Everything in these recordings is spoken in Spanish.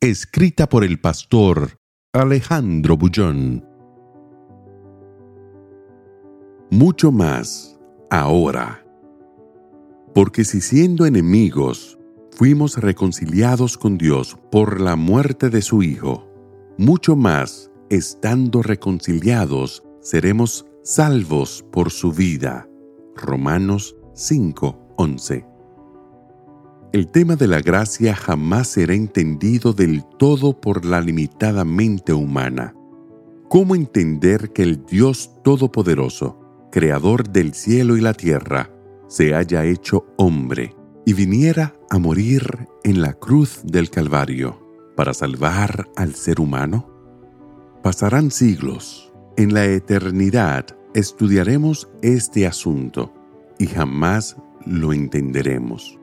Escrita por el pastor Alejandro Bullón. Mucho más ahora. Porque si siendo enemigos fuimos reconciliados con Dios por la muerte de su Hijo, mucho más, estando reconciliados, seremos salvos por su vida. Romanos 5:11 el tema de la gracia jamás será entendido del todo por la limitada mente humana. ¿Cómo entender que el Dios Todopoderoso, Creador del cielo y la tierra, se haya hecho hombre y viniera a morir en la cruz del Calvario para salvar al ser humano? Pasarán siglos. En la eternidad estudiaremos este asunto y jamás lo entenderemos.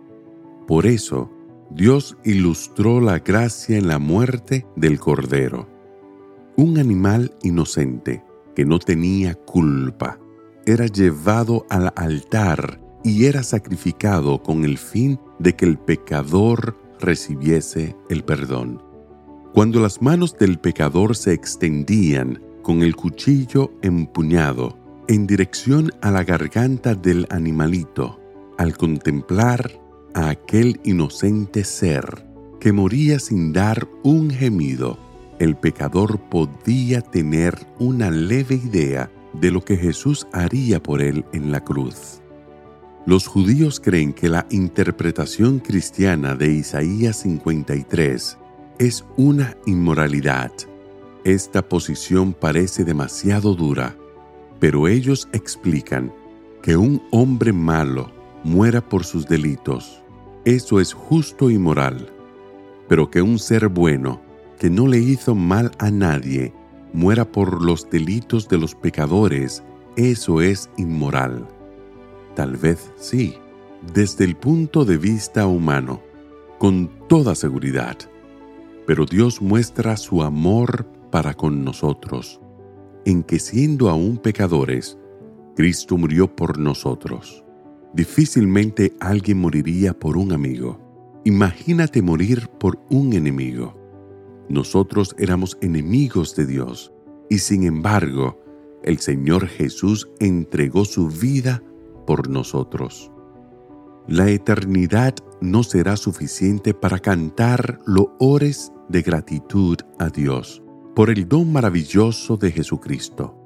Por eso, Dios ilustró la gracia en la muerte del Cordero. Un animal inocente que no tenía culpa era llevado al altar y era sacrificado con el fin de que el pecador recibiese el perdón. Cuando las manos del pecador se extendían con el cuchillo empuñado en dirección a la garganta del animalito, al contemplar a aquel inocente ser que moría sin dar un gemido, el pecador podía tener una leve idea de lo que Jesús haría por él en la cruz. Los judíos creen que la interpretación cristiana de Isaías 53 es una inmoralidad. Esta posición parece demasiado dura, pero ellos explican que un hombre malo muera por sus delitos eso es justo y moral. Pero que un ser bueno, que no le hizo mal a nadie, muera por los delitos de los pecadores, eso es inmoral. Tal vez sí, desde el punto de vista humano, con toda seguridad. Pero Dios muestra su amor para con nosotros, en que siendo aún pecadores, Cristo murió por nosotros. Difícilmente alguien moriría por un amigo. Imagínate morir por un enemigo. Nosotros éramos enemigos de Dios y sin embargo el Señor Jesús entregó su vida por nosotros. La eternidad no será suficiente para cantar loores de gratitud a Dios por el don maravilloso de Jesucristo.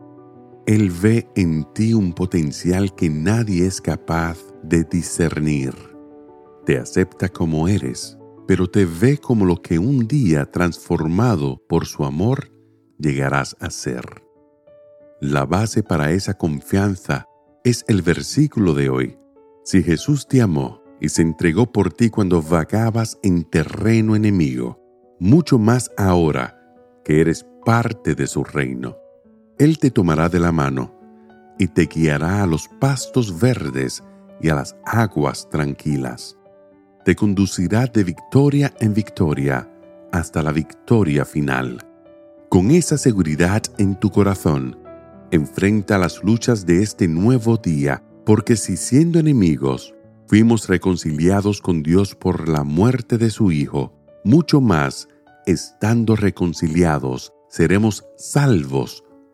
Él ve en ti un potencial que nadie es capaz de discernir. Te acepta como eres, pero te ve como lo que un día transformado por su amor llegarás a ser. La base para esa confianza es el versículo de hoy. Si Jesús te amó y se entregó por ti cuando vagabas en terreno enemigo, mucho más ahora que eres parte de su reino. Él te tomará de la mano y te guiará a los pastos verdes y a las aguas tranquilas. Te conducirá de victoria en victoria hasta la victoria final. Con esa seguridad en tu corazón, enfrenta las luchas de este nuevo día, porque si siendo enemigos fuimos reconciliados con Dios por la muerte de su Hijo, mucho más, estando reconciliados, seremos salvos